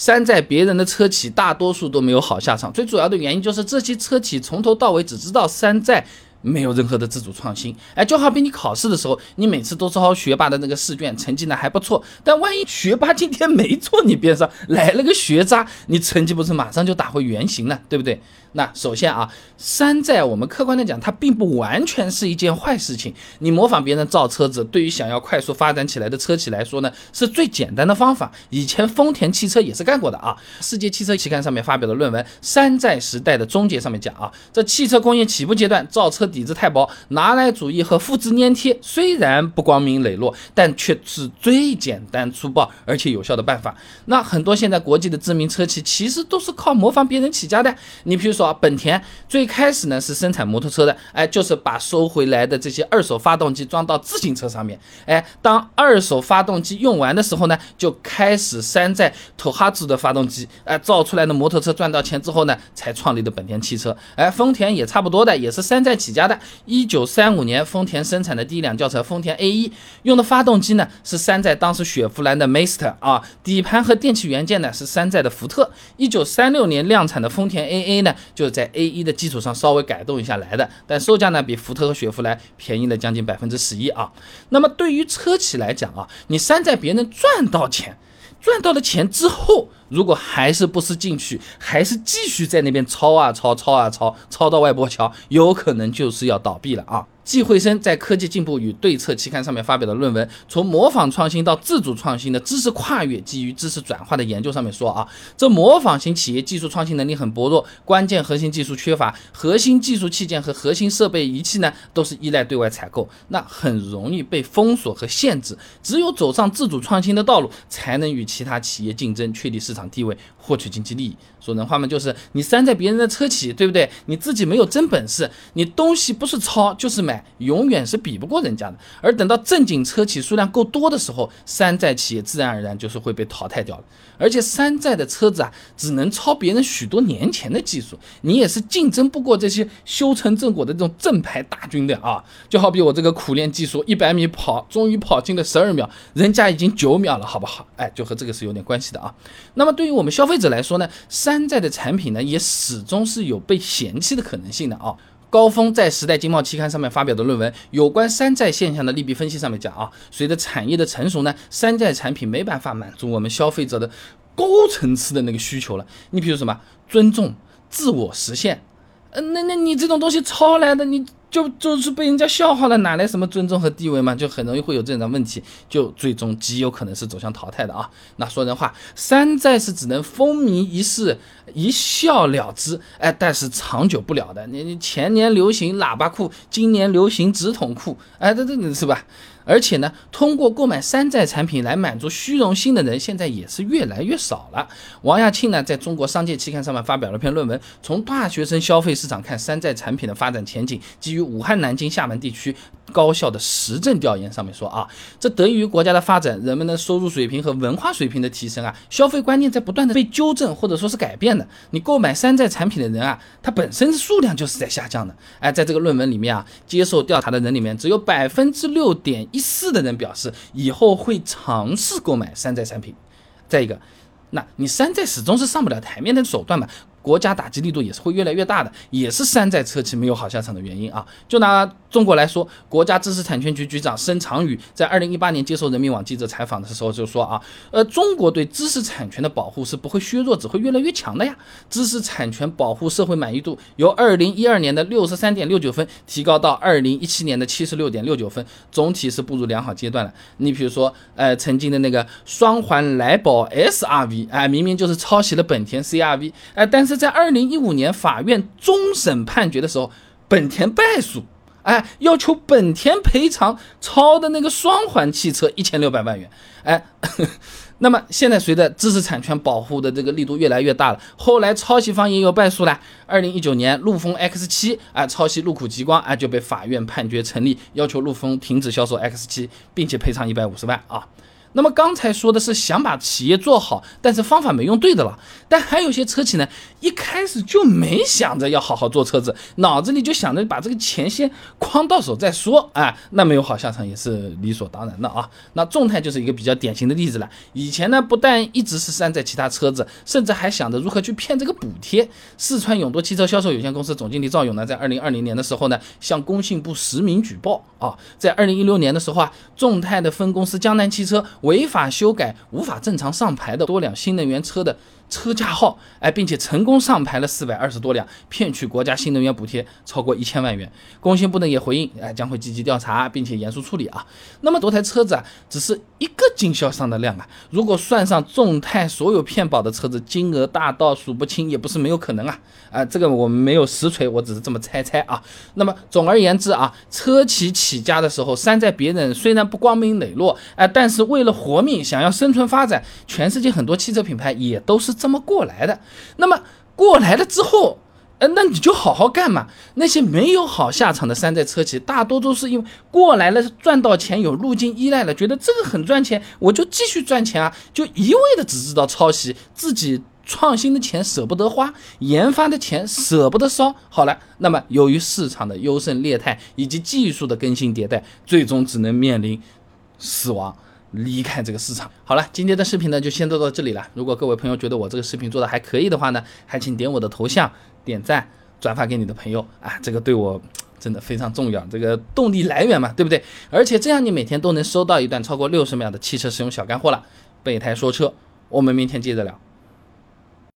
山寨别人的车企大多数都没有好下场，最主要的原因就是这些车企从头到尾只知道山寨。没有任何的自主创新，哎，就好比你考试的时候，你每次都抄学霸的那个试卷，成绩呢还不错，但万一学霸今天没坐你边上，来了个学渣，你成绩不是马上就打回原形了，对不对？那首先啊，山寨我们客观的讲，它并不完全是一件坏事情。你模仿别人造车子，对于想要快速发展起来的车企来说呢，是最简单的方法。以前丰田汽车也是干过的啊。世界汽车期刊上面发表的论文《山寨时代的终结》上面讲啊，这汽车工业起步阶段造车。底子太薄，拿来主义和复制粘贴虽然不光明磊落，但却是最简单粗暴而且有效的办法。那很多现在国际的知名车企其实都是靠模仿别人起家的。你比如说啊，本田最开始呢是生产摩托车的，哎，就是把收回来的这些二手发动机装到自行车上面，哎，当二手发动机用完的时候呢，就开始山寨土哈兹的发动机，哎，造出来的摩托车赚到钱之后呢，才创立的本田汽车。哎，丰田也差不多的，也是山寨起家。家的，一九三五年，丰田生产的第一辆轿车丰田 A 一，用的发动机呢是山寨当时雪佛兰的 Master 啊，底盘和电气元件呢是山寨的福特。一九三六年量产的丰田 AA 呢，就是在 A 一的基础上稍微改动一下来的，但售价呢比福特和雪佛兰便宜了将近百分之十一啊。那么对于车企来讲啊，你山寨别人赚到钱。赚到了钱之后，如果还是不思进取，还是继续在那边抄啊抄，抄啊抄，抄到外婆桥，有可能就是要倒闭了啊。季慧生在《科技进步与对策》期刊上面发表的论文《从模仿创新到自主创新的知识跨越基于知识转化的研究》上面说啊，这模仿型企业技术创新能力很薄弱，关键核心技术缺乏，核心技术器件和核心设备仪器呢都是依赖对外采购，那很容易被封锁和限制。只有走上自主创新的道路，才能与其他企业竞争，确立市场地位，获取经济利益。说人话嘛，就是你山寨别人的车企，对不对？你自己没有真本事，你东西不是抄就是买。永远是比不过人家的，而等到正经车企数量够多的时候，山寨企业自然而然就是会被淘汰掉了。而且山寨的车子啊，只能抄别人许多年前的技术，你也是竞争不过这些修成正果的这种正牌大军的啊。就好比我这个苦练技术，一百米跑，终于跑进了十二秒，人家已经九秒了，好不好？哎，就和这个是有点关系的啊。那么对于我们消费者来说呢，山寨的产品呢，也始终是有被嫌弃的可能性的啊。高峰在《时代经贸》期刊上面发表的论文，有关山寨现象的利弊分析上面讲啊，随着产业的成熟呢，山寨产品没办法满足我们消费者的高层次的那个需求了。你比如什么尊重、自我实现，呃，那那你这种东西抄来的，你。就就是被人家笑话了，哪来什么尊重和地位嘛？就很容易会有这样的问题，就最终极有可能是走向淘汰的啊！那说人话，山寨是只能风靡一世，一笑了之，哎，但是长久不了的。你你前年流行喇叭裤，今年流行直筒裤，哎，这这是吧？而且呢，通过购买山寨产品来满足虚荣心的人，现在也是越来越少了。王亚庆呢，在中国商界期刊上面发表了篇论文，从大学生消费市场看山寨产品的发展前景，基于武汉、南京、厦门地区高校的实证调研上面说啊，这得益于国家的发展，人们的收入水平和文化水平的提升啊，消费观念在不断的被纠正或者说是改变的。你购买山寨产品的人啊，他本身数量就是在下降的。哎，在这个论文里面啊，接受调查的人里面，只有百分之六点一。四的人表示以后会尝试购买山寨产品。再一个，那你山寨始终是上不了台面的手段嘛？国家打击力度也是会越来越大的，也是山寨车企没有好下场的原因啊。就拿中国来说，国家知识产权局局长申长宇在二零一八年接受人民网记者采访的时候就说啊，呃，中国对知识产权的保护是不会削弱，只会越来越强的呀。知识产权保护社会满意度由二零一二年的六十三点六九分提高到二零一七年的七十六点六九分，总体是步入良好阶段了。你比如说，呃，曾经的那个双环来宝 SRV，哎，明明就是抄袭了本田 CRV，哎，但。是在二零一五年法院终审判决的时候，本田败诉，哎，要求本田赔偿超的那个双环汽车一千六百万元，哎，那么现在随着知识产权保护的这个力度越来越大了，后来抄袭方也有败诉了。二零一九年，陆风 X 七啊抄袭路虎极光啊就被法院判决成立，要求陆风停止销售 X 七，并且赔偿一百五十万啊。那么刚才说的是想把企业做好，但是方法没用对的了。但还有些车企呢，一开始就没想着要好好做车子，脑子里就想着把这个钱先框到手再说，哎，那没有好下场也是理所当然的啊。那众泰就是一个比较典型的例子了。以前呢，不但一直是山寨其他车子，甚至还想着如何去骗这个补贴。四川永多汽车销售有限公司总经理赵勇呢，在二零二零年的时候呢，向工信部实名举报啊，在二零一六年的时候啊，众泰的分公司江南汽车。违法修改无法正常上牌的多辆新能源车的。车架号，哎，并且成功上牌了四百二十多辆，骗取国家新能源补贴超过一千万元。工信部呢也回应，哎，将会积极调查，并且严肃处理啊。那么多台车子啊，只是一个经销商的量啊，如果算上众泰所有骗保的车子，金额大到数不清，也不是没有可能啊。啊，这个我们没有实锤，我只是这么猜猜啊。那么总而言之啊，车企起家的时候，山寨别人虽然不光明磊落，哎，但是为了活命，想要生存发展，全世界很多汽车品牌也都是。这么过来的，那么过来了之后，呃，那你就好好干嘛。那些没有好下场的山寨车企，大多都是因为过来了赚到钱，有路径依赖了，觉得这个很赚钱，我就继续赚钱啊，就一味的只知道抄袭，自己创新的钱舍不得花，研发的钱舍不得烧。好了，那么由于市场的优胜劣汰以及技术的更新迭代，最终只能面临死亡。离开这个市场。好了，今天的视频呢就先做到这里了。如果各位朋友觉得我这个视频做的还可以的话呢，还请点我的头像，点赞，转发给你的朋友啊，这个对我真的非常重要，这个动力来源嘛，对不对？而且这样你每天都能收到一段超过六十秒的汽车使用小干货了。备胎说车，我们明天接着聊。